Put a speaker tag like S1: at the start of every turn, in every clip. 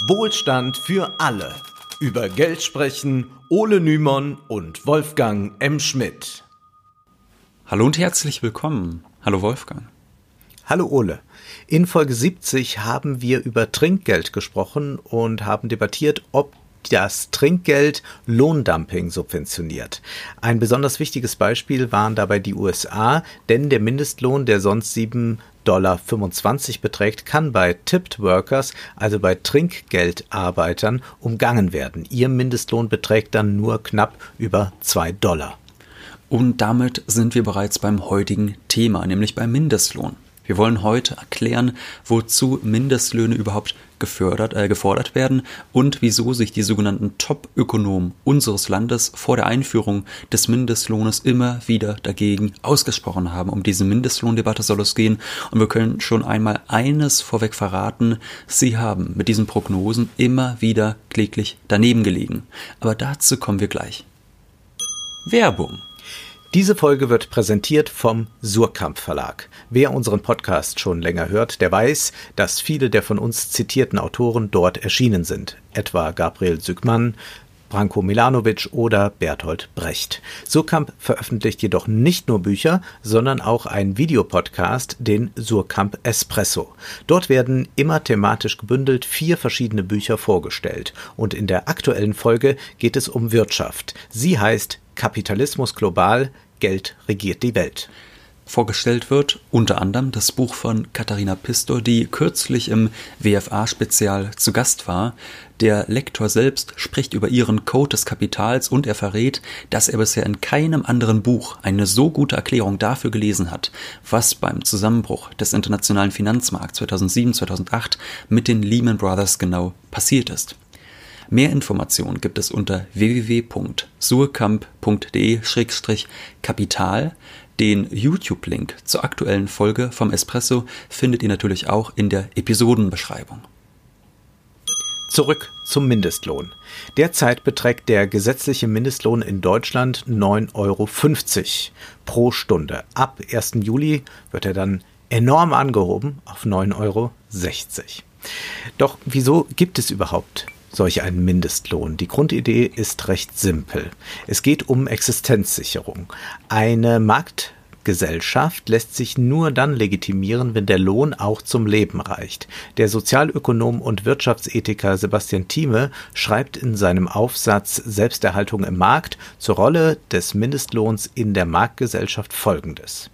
S1: Wohlstand für alle. Über Geld sprechen Ole Nymon und Wolfgang M. Schmidt.
S2: Hallo und herzlich willkommen. Hallo Wolfgang.
S1: Hallo Ole. In Folge 70 haben wir über Trinkgeld gesprochen und haben debattiert, ob das Trinkgeld Lohndumping subventioniert. Ein besonders wichtiges Beispiel waren dabei die USA, denn der Mindestlohn, der sonst 7,25 Dollar beträgt, kann bei Tipped Workers, also bei Trinkgeldarbeitern, umgangen werden. Ihr Mindestlohn beträgt dann nur knapp über 2 Dollar.
S2: Und damit sind wir bereits beim heutigen Thema, nämlich beim Mindestlohn. Wir wollen heute erklären, wozu Mindestlöhne überhaupt gefördert, äh, gefordert werden und wieso sich die sogenannten Top-Ökonomen unseres Landes vor der Einführung des Mindestlohnes immer wieder dagegen ausgesprochen haben. Um diese Mindestlohndebatte soll es gehen und wir können schon einmal eines vorweg verraten, sie haben mit diesen Prognosen immer wieder kläglich daneben gelegen. Aber dazu kommen wir gleich. Werbung
S1: diese Folge wird präsentiert vom Surkamp Verlag. Wer unseren Podcast schon länger hört, der weiß, dass viele der von uns zitierten Autoren dort erschienen sind, etwa Gabriel Sückmann, Branko Milanovic oder Bertolt Brecht. Surkamp veröffentlicht jedoch nicht nur Bücher, sondern auch einen Videopodcast, den Surkamp Espresso. Dort werden immer thematisch gebündelt vier verschiedene Bücher vorgestellt. Und in der aktuellen Folge geht es um Wirtschaft. Sie heißt Kapitalismus global, Geld regiert die Welt.
S2: Vorgestellt wird unter anderem das Buch von Katharina Pistor, die kürzlich im WFA-Spezial zu Gast war. Der Lektor selbst spricht über ihren Code des Kapitals und er verrät, dass er bisher in keinem anderen Buch eine so gute Erklärung dafür gelesen hat, was beim Zusammenbruch des internationalen Finanzmarkts 2007-2008 mit den Lehman Brothers genau passiert ist. Mehr Informationen gibt es unter www.surkamp.de-kapital. Den YouTube-Link zur aktuellen Folge vom Espresso findet ihr natürlich auch in der Episodenbeschreibung.
S1: Zurück zum Mindestlohn. Derzeit beträgt der gesetzliche Mindestlohn in Deutschland 9,50 Euro pro Stunde. Ab 1. Juli wird er dann enorm angehoben auf 9,60 Euro. Doch wieso gibt es überhaupt solch einen Mindestlohn. Die Grundidee ist recht simpel. Es geht um Existenzsicherung. Eine Marktgesellschaft lässt sich nur dann legitimieren, wenn der Lohn auch zum Leben reicht. Der Sozialökonom und Wirtschaftsethiker Sebastian Thieme schreibt in seinem Aufsatz Selbsterhaltung im Markt zur Rolle des Mindestlohns in der Marktgesellschaft folgendes.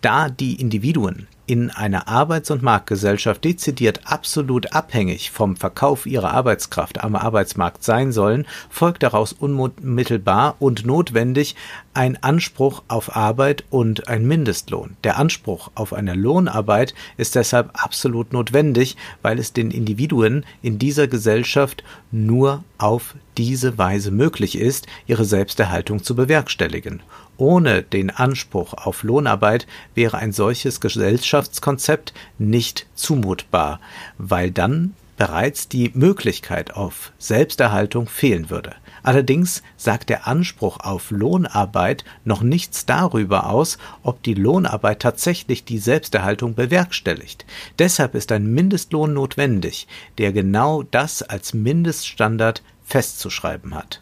S1: Da die Individuen in einer Arbeits- und Marktgesellschaft dezidiert absolut abhängig vom Verkauf ihrer Arbeitskraft am Arbeitsmarkt sein sollen, folgt daraus unmittelbar und notwendig ein Anspruch auf Arbeit und ein Mindestlohn. Der Anspruch auf eine Lohnarbeit ist deshalb absolut notwendig, weil es den Individuen in dieser Gesellschaft nur auf diese Weise möglich ist, ihre Selbsterhaltung zu bewerkstelligen. Ohne den Anspruch auf Lohnarbeit wäre ein solches Gesellschaftskonzept nicht zumutbar, weil dann bereits die Möglichkeit auf Selbsterhaltung fehlen würde. Allerdings sagt der Anspruch auf Lohnarbeit noch nichts darüber aus, ob die Lohnarbeit tatsächlich die Selbsterhaltung bewerkstelligt. Deshalb ist ein Mindestlohn notwendig, der genau das als Mindeststandard festzuschreiben hat.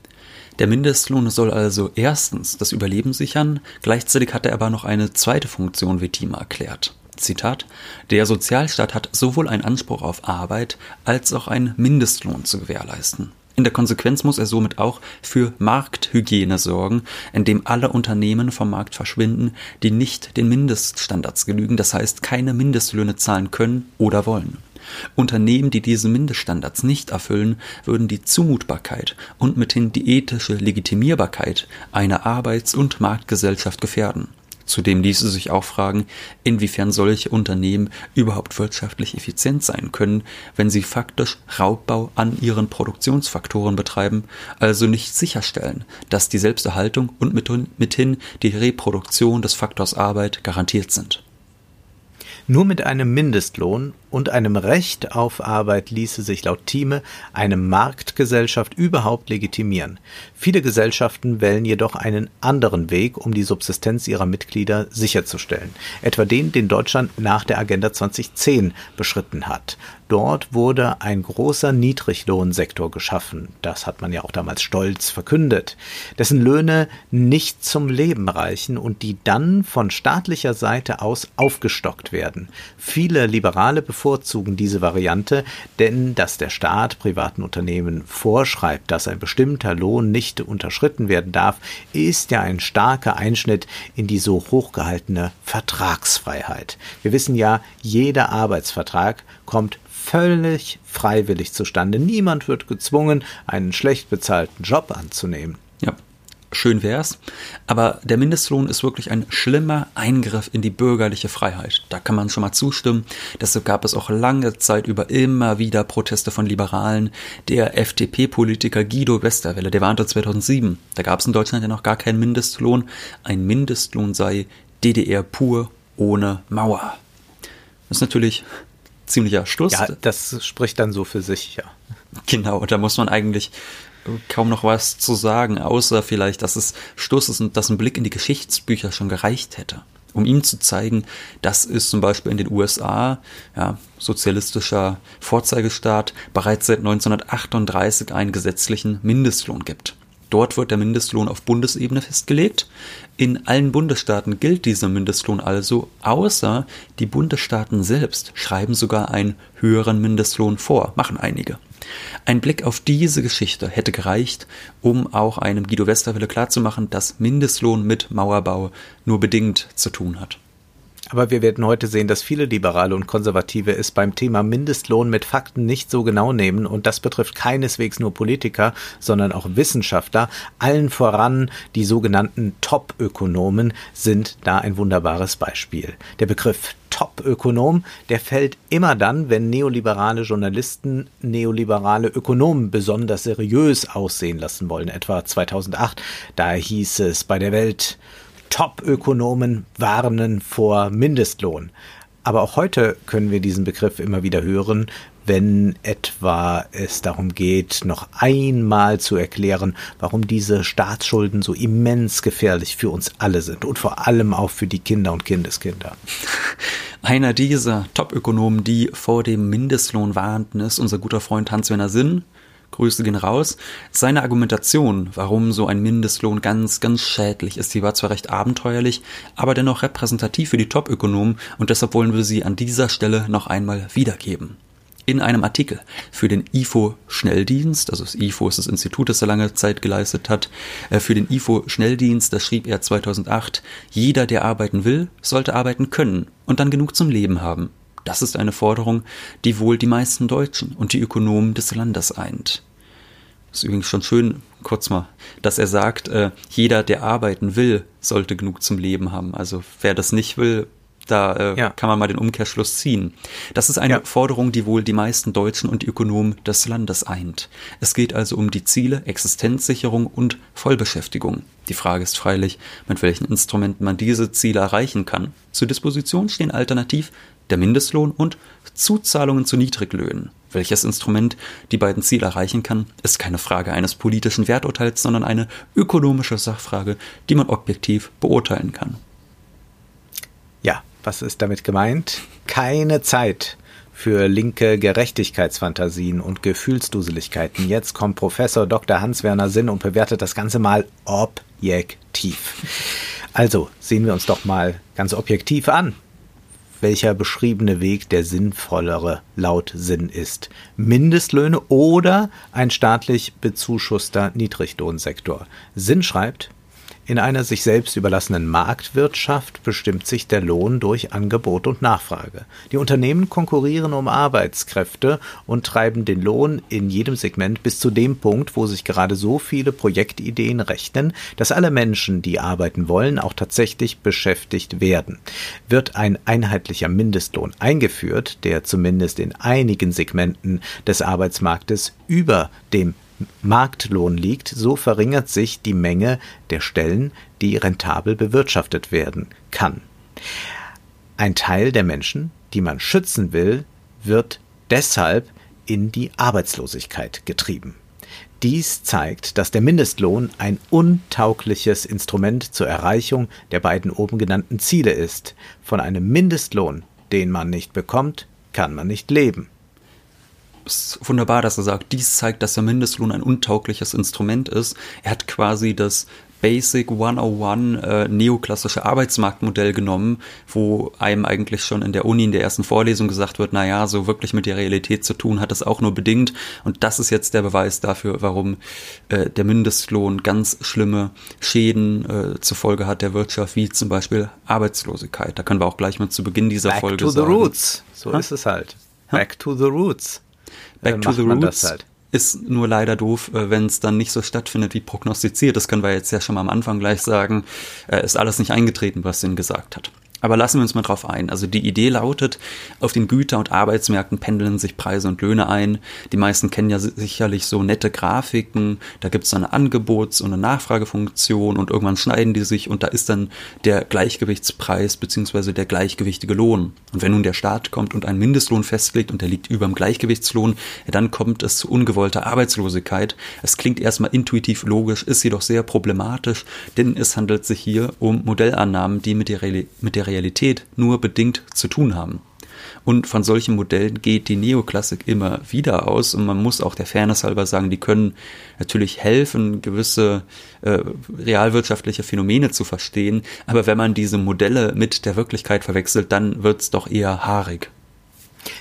S2: Der Mindestlohn soll also erstens das Überleben sichern, gleichzeitig hat er aber noch eine zweite Funktion, wie Thiem erklärt. Zitat, der Sozialstaat hat sowohl einen Anspruch auf Arbeit als auch einen Mindestlohn zu gewährleisten. In der Konsequenz muss er somit auch für Markthygiene sorgen, indem alle Unternehmen vom Markt verschwinden, die nicht den Mindeststandards genügen, das heißt keine Mindestlöhne zahlen können oder wollen. Unternehmen, die diese Mindeststandards nicht erfüllen, würden die Zumutbarkeit und mithin die ethische Legitimierbarkeit einer Arbeits- und Marktgesellschaft gefährden. Zudem ließe sich auch fragen, inwiefern solche Unternehmen überhaupt wirtschaftlich effizient sein können, wenn sie faktisch Raubbau an ihren Produktionsfaktoren betreiben, also nicht sicherstellen, dass die Selbsterhaltung und mithin die Reproduktion des Faktors Arbeit garantiert sind.
S1: Nur mit einem Mindestlohn und einem Recht auf Arbeit ließe sich laut Thieme eine Marktgesellschaft überhaupt legitimieren. Viele Gesellschaften wählen jedoch einen anderen Weg, um die Subsistenz ihrer Mitglieder sicherzustellen, etwa den, den Deutschland nach der Agenda 2010 beschritten hat. Dort wurde ein großer Niedriglohnsektor geschaffen, das hat man ja auch damals stolz verkündet, dessen Löhne nicht zum Leben reichen und die dann von staatlicher Seite aus aufgestockt werden. Viele Liberale bevorzugen diese Variante, denn dass der Staat privaten Unternehmen vorschreibt, dass ein bestimmter Lohn nicht unterschritten werden darf, ist ja ein starker Einschnitt in die so hochgehaltene Vertragsfreiheit. Wir wissen ja, jeder Arbeitsvertrag kommt völlig freiwillig zustande. Niemand wird gezwungen, einen schlecht bezahlten Job anzunehmen.
S2: Schön wär's. Aber der Mindestlohn ist wirklich ein schlimmer Eingriff in die bürgerliche Freiheit. Da kann man schon mal zustimmen. Deshalb gab es auch lange Zeit über immer wieder Proteste von Liberalen. Der FDP-Politiker Guido Westerwelle, der warnte 2007. Da gab es in Deutschland ja noch gar keinen Mindestlohn. Ein Mindestlohn sei DDR pur ohne Mauer. Das ist natürlich ziemlicher Schluss.
S1: Ja, das spricht dann so für sich, ja.
S2: Genau, da muss man eigentlich kaum noch was zu sagen, außer vielleicht, dass es Schluss ist und dass ein Blick in die Geschichtsbücher schon gereicht hätte, um ihm zu zeigen, dass es zum Beispiel in den USA, ja, sozialistischer Vorzeigestaat, bereits seit 1938 einen gesetzlichen Mindestlohn gibt. Dort wird der Mindestlohn auf Bundesebene festgelegt. In allen Bundesstaaten gilt dieser Mindestlohn also, außer die Bundesstaaten selbst schreiben sogar einen höheren Mindestlohn vor, machen einige. Ein Blick auf diese Geschichte hätte gereicht, um auch einem Guido Westerwelle klarzumachen, dass Mindestlohn mit Mauerbau nur bedingt zu tun hat.
S1: Aber wir werden heute sehen, dass viele Liberale und Konservative es beim Thema Mindestlohn mit Fakten nicht so genau nehmen. Und das betrifft keineswegs nur Politiker, sondern auch Wissenschaftler. Allen voran die sogenannten Top-Ökonomen sind da ein wunderbares Beispiel. Der Begriff Top-Ökonom, der fällt immer dann, wenn neoliberale Journalisten neoliberale Ökonomen besonders seriös aussehen lassen wollen. Etwa 2008, da hieß es bei der Welt, Top-Ökonomen warnen vor Mindestlohn. Aber auch heute können wir diesen Begriff immer wieder hören, wenn etwa es darum geht, noch einmal zu erklären, warum diese Staatsschulden so immens gefährlich für uns alle sind und vor allem auch für die Kinder und Kindeskinder.
S2: Einer dieser Top-Ökonomen, die vor dem Mindestlohn warnten, ist unser guter Freund Hans-Werner Sinn. Grüße gehen raus. Seine Argumentation, warum so ein Mindestlohn ganz, ganz schädlich ist, die war zwar recht abenteuerlich, aber dennoch repräsentativ für die Top-Ökonomen und deshalb wollen wir sie an dieser Stelle noch einmal wiedergeben. In einem Artikel für den IFO-Schnelldienst, also das IFO ist das Institut, das er lange Zeit geleistet hat, äh, für den IFO-Schnelldienst, da schrieb er 2008, jeder, der arbeiten will, sollte arbeiten können und dann genug zum Leben haben. Das ist eine Forderung, die wohl die meisten Deutschen und die Ökonomen des Landes eint. Das ist übrigens schon schön, kurz mal, dass er sagt, äh, jeder, der arbeiten will, sollte genug zum Leben haben. Also wer das nicht will, da äh, ja. kann man mal den Umkehrschluss ziehen. Das ist eine ja. Forderung, die wohl die meisten Deutschen und Ökonomen des Landes eint. Es geht also um die Ziele Existenzsicherung und Vollbeschäftigung. Die Frage ist freilich, mit welchen Instrumenten man diese Ziele erreichen kann. Zur Disposition stehen alternativ der Mindestlohn und Zuzahlungen zu Niedriglöhnen. Welches Instrument die beiden Ziele erreichen kann, ist keine Frage eines politischen Werturteils, sondern eine ökonomische Sachfrage, die man objektiv beurteilen kann.
S1: Ja, was ist damit gemeint? Keine Zeit für linke Gerechtigkeitsfantasien und Gefühlsduseligkeiten. Jetzt kommt Professor Dr. Hans-Werner Sinn und bewertet das Ganze mal objektiv. Also sehen wir uns doch mal ganz objektiv an welcher beschriebene Weg der sinnvollere laut Sinn ist. Mindestlöhne oder ein staatlich bezuschusster Niedriglohnsektor. Sinn schreibt, in einer sich selbst überlassenen Marktwirtschaft bestimmt sich der Lohn durch Angebot und Nachfrage. Die Unternehmen konkurrieren um Arbeitskräfte und treiben den Lohn in jedem Segment bis zu dem Punkt, wo sich gerade so viele Projektideen rechnen, dass alle Menschen, die arbeiten wollen, auch tatsächlich beschäftigt werden. Wird ein einheitlicher Mindestlohn eingeführt, der zumindest in einigen Segmenten des Arbeitsmarktes über dem Marktlohn liegt, so verringert sich die Menge der Stellen, die rentabel bewirtschaftet werden kann. Ein Teil der Menschen, die man schützen will, wird deshalb in die Arbeitslosigkeit getrieben. Dies zeigt, dass der Mindestlohn ein untaugliches Instrument zur Erreichung der beiden oben genannten Ziele ist. Von einem Mindestlohn, den man nicht bekommt, kann man nicht leben.
S2: Es ist wunderbar, dass er sagt, dies zeigt, dass der Mindestlohn ein untaugliches Instrument ist. Er hat quasi das Basic 101 äh, neoklassische Arbeitsmarktmodell genommen, wo einem eigentlich schon in der Uni in der ersten Vorlesung gesagt wird, naja, so wirklich mit der Realität zu tun hat es auch nur bedingt. Und das ist jetzt der Beweis dafür, warum äh, der Mindestlohn ganz schlimme Schäden äh, zur Folge hat der Wirtschaft, wie zum Beispiel Arbeitslosigkeit. Da können wir auch gleich mal zu Beginn dieser
S1: Back
S2: Folge
S1: to the
S2: sagen.
S1: roots. So ha? ist es halt. Back to the roots.
S2: Back äh, to the roots. Halt. Ist nur leider doof, äh, wenn es dann nicht so stattfindet wie prognostiziert. Das können wir jetzt ja schon mal am Anfang gleich sagen. Äh, ist alles nicht eingetreten, was Sinn gesagt hat. Aber lassen wir uns mal drauf ein. Also die Idee lautet, auf den Güter- und Arbeitsmärkten pendeln sich Preise und Löhne ein. Die meisten kennen ja sicherlich so nette Grafiken. Da gibt es eine Angebots- und eine Nachfragefunktion und irgendwann schneiden die sich und da ist dann der Gleichgewichtspreis beziehungsweise der gleichgewichtige Lohn. Und wenn nun der Staat kommt und einen Mindestlohn festlegt und der liegt über dem Gleichgewichtslohn, ja, dann kommt es zu ungewollter Arbeitslosigkeit. Es klingt erstmal intuitiv logisch, ist jedoch sehr problematisch, denn es handelt sich hier um Modellannahmen, die mit der, mit der Realität nur bedingt zu tun haben. Und von solchen Modellen geht die Neoklassik immer wieder aus. Und man muss auch der Fairness halber sagen, die können natürlich helfen, gewisse äh, realwirtschaftliche Phänomene zu verstehen. Aber wenn man diese Modelle mit der Wirklichkeit verwechselt, dann wird es doch eher haarig.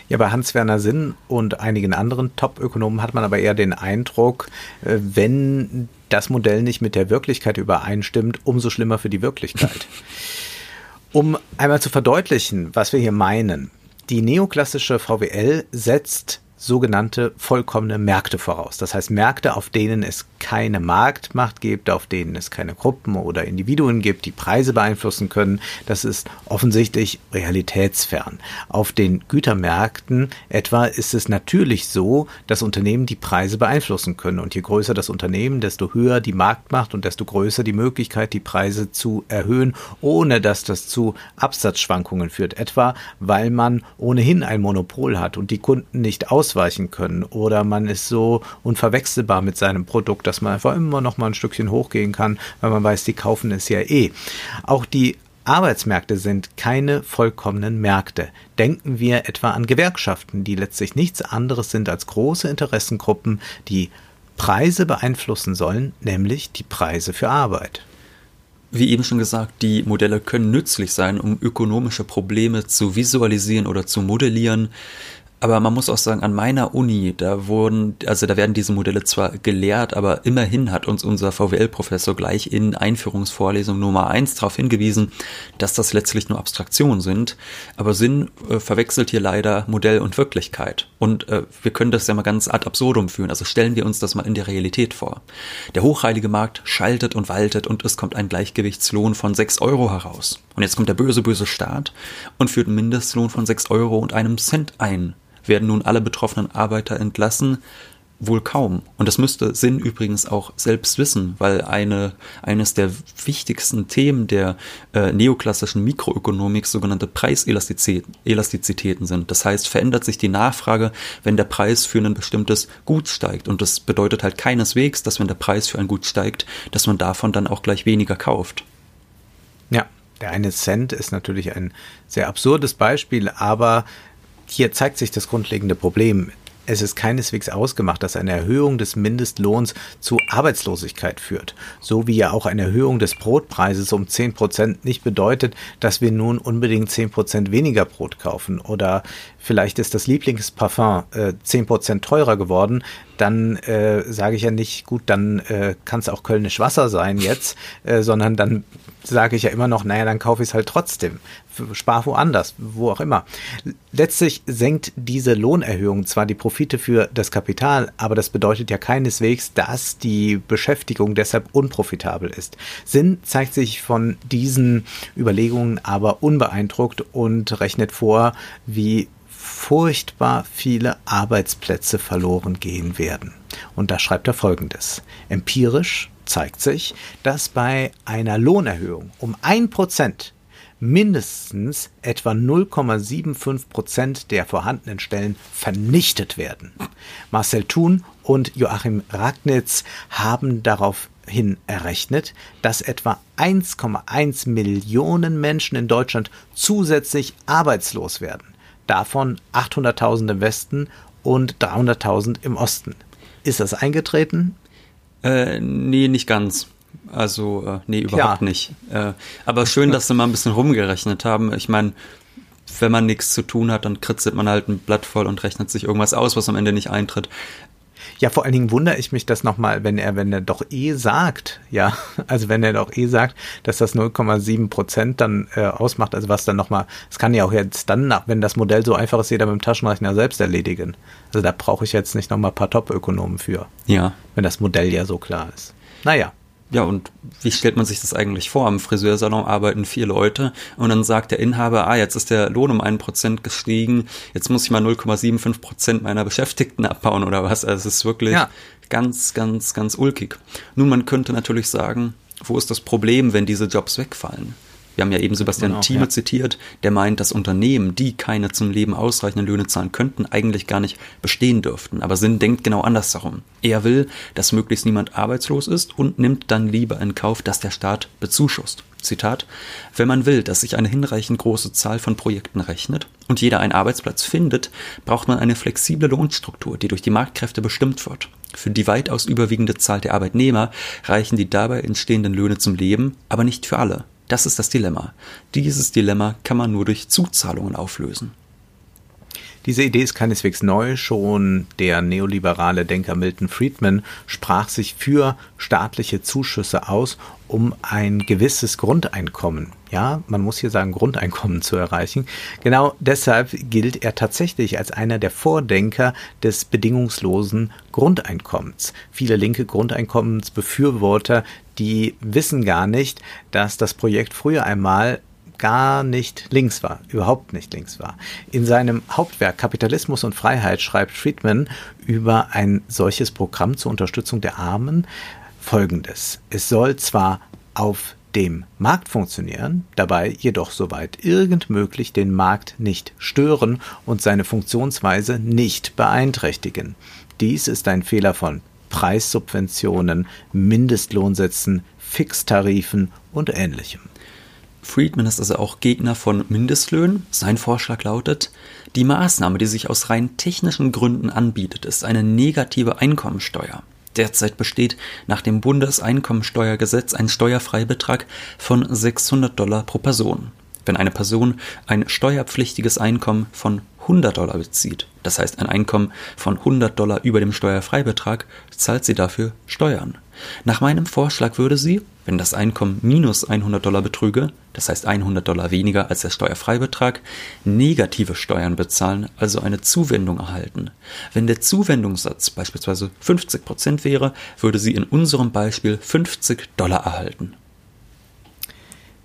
S1: Ja, bei Hans-Werner Sinn und einigen anderen Top-Ökonomen hat man aber eher den Eindruck, äh, wenn das Modell nicht mit der Wirklichkeit übereinstimmt, umso schlimmer für die Wirklichkeit. Um einmal zu verdeutlichen, was wir hier meinen. Die neoklassische VWL setzt sogenannte vollkommene Märkte voraus. Das heißt Märkte, auf denen es keine Marktmacht gibt, auf denen es keine Gruppen oder Individuen gibt, die Preise beeinflussen können. Das ist offensichtlich realitätsfern. Auf den Gütermärkten etwa ist es natürlich so, dass Unternehmen die Preise beeinflussen können. Und je größer das Unternehmen, desto höher die Marktmacht und desto größer die Möglichkeit, die Preise zu erhöhen, ohne dass das zu Absatzschwankungen führt. Etwa, weil man ohnehin ein Monopol hat und die Kunden nicht aus ausweichen können oder man ist so unverwechselbar mit seinem Produkt, dass man einfach immer noch mal ein Stückchen hochgehen kann, weil man weiß, die kaufen es ja eh. Auch die Arbeitsmärkte sind keine vollkommenen Märkte. Denken wir etwa an Gewerkschaften, die letztlich nichts anderes sind als große Interessengruppen, die Preise beeinflussen sollen, nämlich die Preise für Arbeit.
S2: Wie eben schon gesagt, die Modelle können nützlich sein, um ökonomische Probleme zu visualisieren oder zu modellieren. Aber man muss auch sagen, an meiner Uni, da wurden, also da werden diese Modelle zwar gelehrt, aber immerhin hat uns unser VWL-Professor gleich in Einführungsvorlesung Nummer eins darauf hingewiesen, dass das letztlich nur Abstraktionen sind. Aber Sinn äh, verwechselt hier leider Modell und Wirklichkeit. Und äh, wir können das ja mal ganz ad absurdum führen. Also stellen wir uns das mal in der Realität vor. Der hochheilige Markt schaltet und waltet und es kommt ein Gleichgewichtslohn von sechs Euro heraus. Und jetzt kommt der böse, böse Staat und führt einen Mindestlohn von sechs Euro und einem Cent ein werden nun alle betroffenen Arbeiter entlassen? Wohl kaum. Und das müsste Sinn übrigens auch selbst wissen, weil eine, eines der wichtigsten Themen der äh, neoklassischen Mikroökonomik sogenannte Preiselastizitäten sind. Das heißt, verändert sich die Nachfrage, wenn der Preis für ein bestimmtes Gut steigt. Und das bedeutet halt keineswegs, dass wenn der Preis für ein Gut steigt, dass man davon dann auch gleich weniger kauft.
S1: Ja, der eine Cent ist natürlich ein sehr absurdes Beispiel, aber hier zeigt sich das grundlegende Problem. Es ist keineswegs ausgemacht, dass eine Erhöhung des Mindestlohns zu Arbeitslosigkeit führt. So wie ja auch eine Erhöhung des Brotpreises um 10 Prozent nicht bedeutet, dass wir nun unbedingt 10 Prozent weniger Brot kaufen. Oder vielleicht ist das Lieblingsparfum äh, 10 Prozent teurer geworden. Dann äh, sage ich ja nicht, gut, dann äh, kann es auch Kölnisch Wasser sein jetzt, äh, sondern dann sage ich ja immer noch, naja, dann kaufe ich es halt trotzdem. Spar woanders, wo auch immer. Letztlich senkt diese Lohnerhöhung zwar die Profite für das Kapital, aber das bedeutet ja keineswegs, dass die Beschäftigung deshalb unprofitabel ist. Sinn zeigt sich von diesen Überlegungen aber unbeeindruckt und rechnet vor, wie furchtbar viele Arbeitsplätze verloren gehen werden. Und da schreibt er folgendes. Empirisch zeigt sich, dass bei einer Lohnerhöhung um ein Prozent mindestens etwa 0,75 Prozent der vorhandenen Stellen vernichtet werden. Marcel Thun und Joachim Ragnitz haben daraufhin errechnet, dass etwa 1,1 Millionen Menschen in Deutschland zusätzlich arbeitslos werden. Davon 800.000 im Westen und 300.000 im Osten. Ist das eingetreten?
S2: Äh, nee, nicht ganz. Also, äh, nee, überhaupt ja. nicht. Äh, aber schön, dass sie mal ein bisschen rumgerechnet haben. Ich meine, wenn man nichts zu tun hat, dann kritzelt man halt ein Blatt voll und rechnet sich irgendwas aus, was am Ende nicht eintritt.
S1: Ja, vor allen Dingen wundere ich mich das nochmal, wenn er, wenn er doch eh sagt, ja, also wenn er doch eh sagt, dass das 0,7 Prozent dann äh, ausmacht, also was dann nochmal, es kann ja auch jetzt dann, nach, wenn das Modell so einfach ist, jeder mit dem Taschenrechner selbst erledigen. Also da brauche ich jetzt nicht nochmal ein paar Top-Ökonomen für.
S2: Ja.
S1: Wenn das Modell ja so klar ist. Naja.
S2: Ja, und wie stellt man sich das eigentlich vor? Am Friseursalon arbeiten vier Leute und dann sagt der Inhaber, ah, jetzt ist der Lohn um ein Prozent gestiegen, jetzt muss ich mal 0,75 Prozent meiner Beschäftigten abbauen oder was? Also es ist wirklich ja. ganz, ganz, ganz ulkig. Nun, man könnte natürlich sagen, wo ist das Problem, wenn diese Jobs wegfallen? Wir haben ja eben Sebastian genau, Thieme ja. zitiert, der meint, dass Unternehmen, die keine zum Leben ausreichenden Löhne zahlen könnten, eigentlich gar nicht bestehen dürften. Aber Sinn denkt genau andersherum. Er will, dass möglichst niemand arbeitslos ist und nimmt dann lieber in Kauf, dass der Staat bezuschusst. Zitat, wenn man will, dass sich eine hinreichend große Zahl von Projekten rechnet und jeder einen Arbeitsplatz findet, braucht man eine flexible Lohnstruktur, die durch die Marktkräfte bestimmt wird. Für die weitaus überwiegende Zahl der Arbeitnehmer reichen die dabei entstehenden Löhne zum Leben, aber nicht für alle. Das ist das Dilemma. Dieses Dilemma kann man nur durch Zuzahlungen auflösen.
S1: Diese Idee ist keineswegs neu. Schon der neoliberale Denker Milton Friedman sprach sich für staatliche Zuschüsse aus, um ein gewisses Grundeinkommen, ja, man muss hier sagen, Grundeinkommen zu erreichen. Genau deshalb gilt er tatsächlich als einer der Vordenker des bedingungslosen Grundeinkommens. Viele linke Grundeinkommensbefürworter, die wissen gar nicht, dass das Projekt früher einmal gar nicht links war, überhaupt nicht links war. In seinem Hauptwerk Kapitalismus und Freiheit schreibt Friedman über ein solches Programm zur Unterstützung der Armen folgendes. Es soll zwar auf dem Markt funktionieren, dabei jedoch soweit irgend möglich den Markt nicht stören und seine Funktionsweise nicht beeinträchtigen. Dies ist ein Fehler von Preissubventionen, Mindestlohnsätzen, Fixtarifen und ähnlichem.
S2: Friedman ist also auch Gegner von Mindestlöhnen. Sein Vorschlag lautet, die Maßnahme, die sich aus rein technischen Gründen anbietet, ist eine negative Einkommensteuer. Derzeit besteht nach dem Bundeseinkommensteuergesetz ein Steuerfreibetrag von 600 Dollar pro Person. Wenn eine Person ein steuerpflichtiges Einkommen von 100 Dollar bezieht, das heißt ein Einkommen von 100 Dollar über dem Steuerfreibetrag, zahlt sie dafür Steuern. Nach meinem Vorschlag würde sie, wenn das Einkommen minus 100 Dollar betrüge, das heißt 100 Dollar weniger als der Steuerfreibetrag, negative Steuern bezahlen, also eine Zuwendung erhalten. Wenn der Zuwendungssatz beispielsweise 50 Prozent wäre, würde sie in unserem Beispiel 50 Dollar erhalten.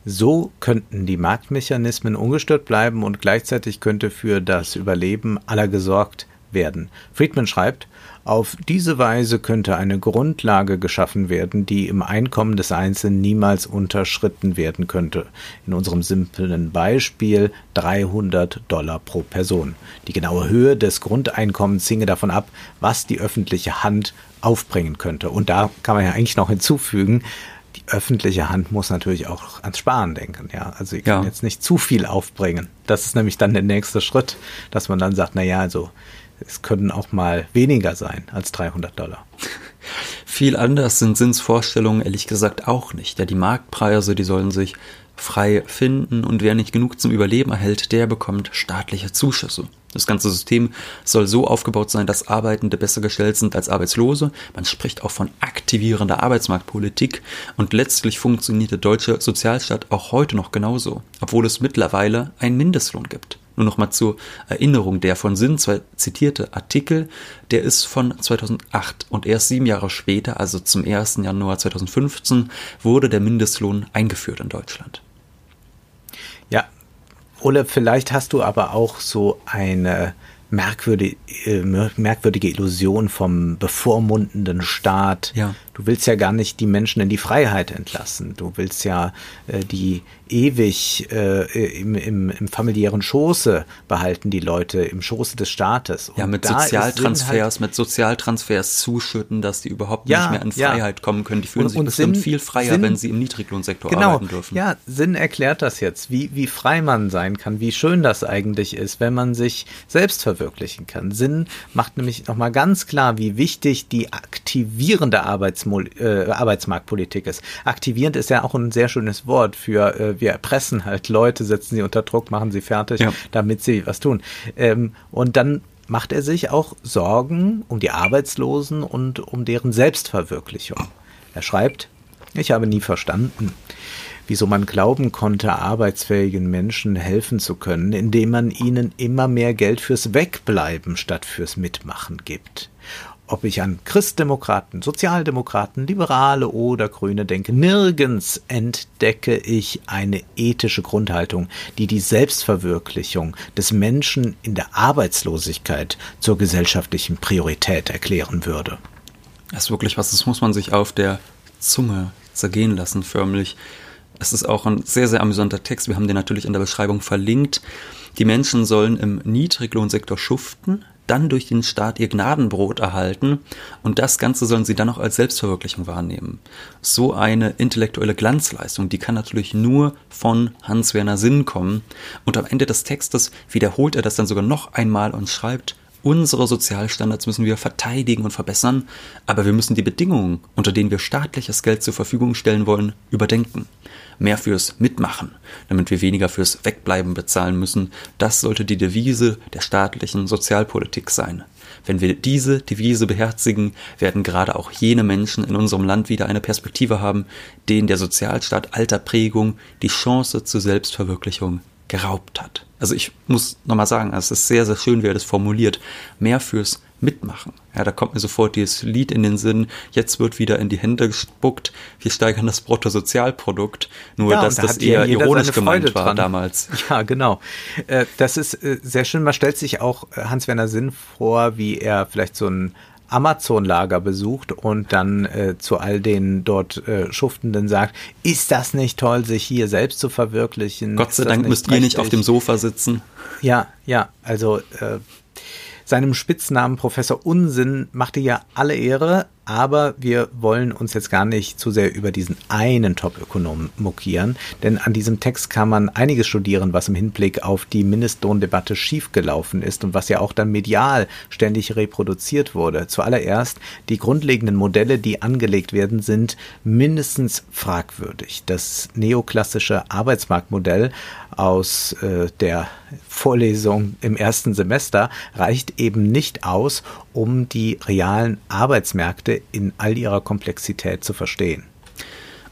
S1: So könnten die Marktmechanismen ungestört bleiben und gleichzeitig könnte für das Überleben aller gesorgt werden. Friedman schreibt, auf diese Weise könnte eine Grundlage geschaffen werden, die im Einkommen des Einzelnen niemals unterschritten werden könnte. In unserem simplen Beispiel 300 Dollar pro Person. Die genaue Höhe des Grundeinkommens hinge davon ab, was die öffentliche Hand aufbringen könnte. Und da kann man ja eigentlich noch hinzufügen, die öffentliche Hand muss natürlich auch ans Sparen denken, ja. Also ich kann ja. jetzt nicht zu viel aufbringen. Das ist nämlich dann der nächste Schritt, dass man dann sagt, na ja, also es können auch mal weniger sein als 300 Dollar.
S2: Viel anders sind Zinsvorstellungen ehrlich gesagt auch nicht. Ja, die Marktpreise, die sollen sich frei finden und wer nicht genug zum Überleben erhält, der bekommt staatliche Zuschüsse. Das ganze System soll so aufgebaut sein, dass Arbeitende besser gestellt sind als Arbeitslose. Man spricht auch von aktivierender Arbeitsmarktpolitik und letztlich funktioniert der deutsche Sozialstaat auch heute noch genauso, obwohl es mittlerweile einen Mindestlohn gibt. Nur noch mal zur Erinnerung, der von Sinn zitierte Artikel, der ist von 2008 und erst sieben Jahre später, also zum 1. Januar 2015, wurde der Mindestlohn eingeführt in Deutschland.
S1: Ja, Ole, vielleicht hast du aber auch so eine merkwürdige, äh, merkwürdige Illusion vom bevormundenden Staat. Ja. Du willst ja gar nicht die Menschen in die Freiheit entlassen. Du willst ja äh, die ewig äh, im, im, im familiären Schoße behalten, die Leute im Schoße des Staates.
S2: Und ja, mit Sozialtransfers, halt, mit Sozialtransfers zuschütten, dass die überhaupt ja, nicht mehr in Freiheit ja. kommen können. Die fühlen und, sich und bestimmt Sinn, viel freier, Sinn, wenn sie im Niedriglohnsektor genau, arbeiten dürfen.
S1: Ja, Sinn erklärt das jetzt, wie, wie frei man sein kann, wie schön das eigentlich ist, wenn man sich selbst verwirklichen kann. Sinn macht nämlich nochmal ganz klar, wie wichtig die aktivierende Arbeitsmo äh, Arbeitsmarktpolitik ist. Aktivierend ist ja auch ein sehr schönes Wort für äh, wir erpressen halt Leute, setzen sie unter Druck, machen sie fertig, ja. damit sie was tun. Ähm, und dann macht er sich auch Sorgen um die Arbeitslosen und um deren Selbstverwirklichung. Er schreibt, ich habe nie verstanden, wieso man glauben konnte, arbeitsfähigen Menschen helfen zu können, indem man ihnen immer mehr Geld fürs Wegbleiben statt fürs Mitmachen gibt. Ob ich an Christdemokraten, Sozialdemokraten, Liberale oder Grüne denke, nirgends entdecke ich eine ethische Grundhaltung, die die Selbstverwirklichung des Menschen in der Arbeitslosigkeit zur gesellschaftlichen Priorität erklären würde.
S2: Das ist wirklich was, das muss man sich auf der Zunge zergehen lassen, förmlich. Es ist auch ein sehr, sehr amüsanter Text. Wir haben den natürlich in der Beschreibung verlinkt. Die Menschen sollen im Niedriglohnsektor schuften, dann durch den Staat ihr Gnadenbrot erhalten und das Ganze sollen sie dann auch als Selbstverwirklichung wahrnehmen. So eine intellektuelle Glanzleistung, die kann natürlich nur von Hans-Werner Sinn kommen und am Ende des Textes wiederholt er das dann sogar noch einmal und schreibt, Unsere Sozialstandards müssen wir verteidigen und verbessern, aber wir müssen die Bedingungen, unter denen wir staatliches Geld zur Verfügung stellen wollen, überdenken. Mehr fürs Mitmachen, damit wir weniger fürs Wegbleiben bezahlen müssen, das sollte die Devise der staatlichen Sozialpolitik sein. Wenn wir diese Devise beherzigen, werden gerade auch jene Menschen in unserem Land wieder eine Perspektive haben, denen der Sozialstaat alter Prägung die Chance zur Selbstverwirklichung geraubt hat. Also ich muss nochmal sagen, es ist sehr, sehr schön, wie er das formuliert. Mehr fürs Mitmachen. Ja, da kommt mir sofort dieses Lied in den Sinn. Jetzt wird wieder in die Hände gespuckt. Wir steigern das Bruttosozialprodukt. Nur, ja, dass da das eher ironisch gemeint war dran. damals.
S1: Ja, genau. Äh, das ist äh, sehr schön. Man stellt sich auch äh, Hans-Werner Sinn vor, wie er vielleicht so ein Amazon-Lager besucht und dann äh, zu all den dort äh, Schuftenden sagt, ist das nicht toll, sich hier selbst zu verwirklichen?
S2: Gott sei Dank müsst ihr nicht auf dem Sofa sitzen.
S1: Ja, ja, also äh, seinem Spitznamen Professor Unsinn machte ja alle Ehre, aber wir wollen uns jetzt gar nicht zu sehr über diesen einen Top-Ökonomen mokieren, denn an diesem Text kann man einiges studieren, was im Hinblick auf die Mindestlohndebatte schiefgelaufen ist und was ja auch dann medial ständig reproduziert wurde. Zuallererst, die grundlegenden Modelle, die angelegt werden, sind mindestens fragwürdig. Das neoklassische Arbeitsmarktmodell aus äh, der Vorlesung im ersten Semester reicht eben nicht aus, um die realen Arbeitsmärkte in all ihrer Komplexität zu verstehen.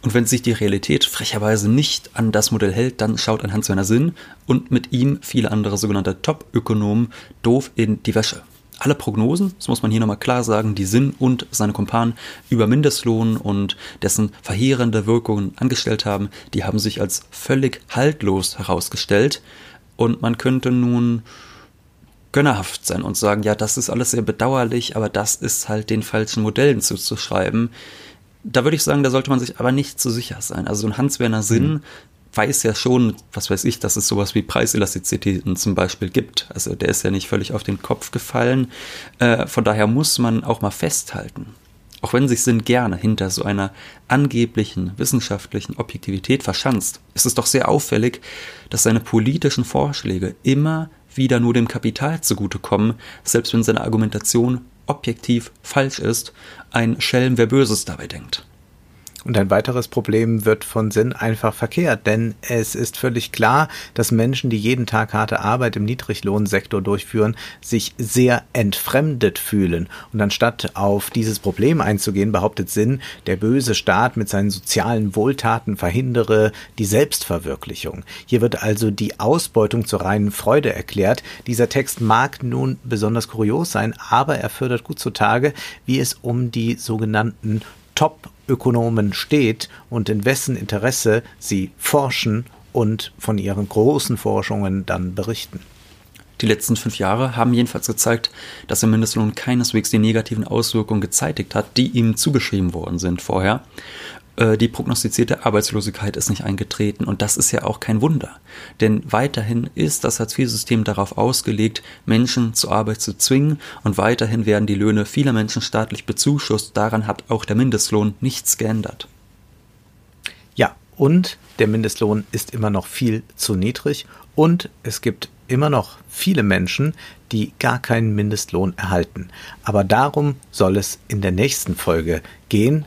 S2: Und wenn sich die Realität frecherweise nicht an das Modell hält, dann schaut ein Hans-Werner Sinn und mit ihm viele andere sogenannte Top-Ökonomen doof in die Wäsche. Alle Prognosen, das muss man hier nochmal klar sagen, die Sinn und seine Kumpanen über Mindestlohn und dessen verheerende Wirkungen angestellt haben, die haben sich als völlig haltlos herausgestellt. Und man könnte nun gönnerhaft sein und sagen, ja, das ist alles sehr bedauerlich, aber das ist halt den falschen Modellen zuzuschreiben. Da würde ich sagen, da sollte man sich aber nicht zu sicher sein. Also ein Hans-Werner Sinn mhm. weiß ja schon, was weiß ich, dass es sowas wie Preiselastizitäten zum Beispiel gibt. Also der ist ja nicht völlig auf den Kopf gefallen. Äh, von daher muss man auch mal festhalten. Auch wenn sich Sinn gerne hinter so einer angeblichen wissenschaftlichen Objektivität verschanzt, ist es doch sehr auffällig, dass seine politischen Vorschläge immer wieder nur dem Kapital zugutekommen, selbst wenn seine Argumentation objektiv falsch ist, ein Schelm, wer Böses dabei denkt.
S1: Und ein weiteres Problem wird von Sinn einfach verkehrt, denn es ist völlig klar, dass Menschen, die jeden Tag harte Arbeit im Niedriglohnsektor durchführen, sich sehr entfremdet fühlen. Und anstatt auf dieses Problem einzugehen, behauptet Sinn, der böse Staat mit seinen sozialen Wohltaten verhindere die Selbstverwirklichung. Hier wird also die Ausbeutung zur reinen Freude erklärt. Dieser Text mag nun besonders kurios sein, aber er fördert gut zutage, wie es um die sogenannten Top-Ökonomen steht und in wessen Interesse sie forschen und von ihren großen Forschungen dann berichten.
S2: Die letzten fünf Jahre haben jedenfalls gezeigt, dass der Mindestlohn keineswegs die negativen Auswirkungen gezeitigt hat, die ihm zugeschrieben worden sind vorher. Äh, die prognostizierte Arbeitslosigkeit ist nicht eingetreten und das ist ja auch kein Wunder. Denn weiterhin ist das Hartz-IV-System darauf ausgelegt, Menschen zur Arbeit zu zwingen und weiterhin werden die Löhne vieler Menschen staatlich bezuschusst. Daran hat auch der Mindestlohn nichts geändert.
S1: Ja, und der Mindestlohn ist immer noch viel zu niedrig und es gibt immer noch viele Menschen, die gar keinen Mindestlohn erhalten. Aber darum soll es in der nächsten Folge gehen.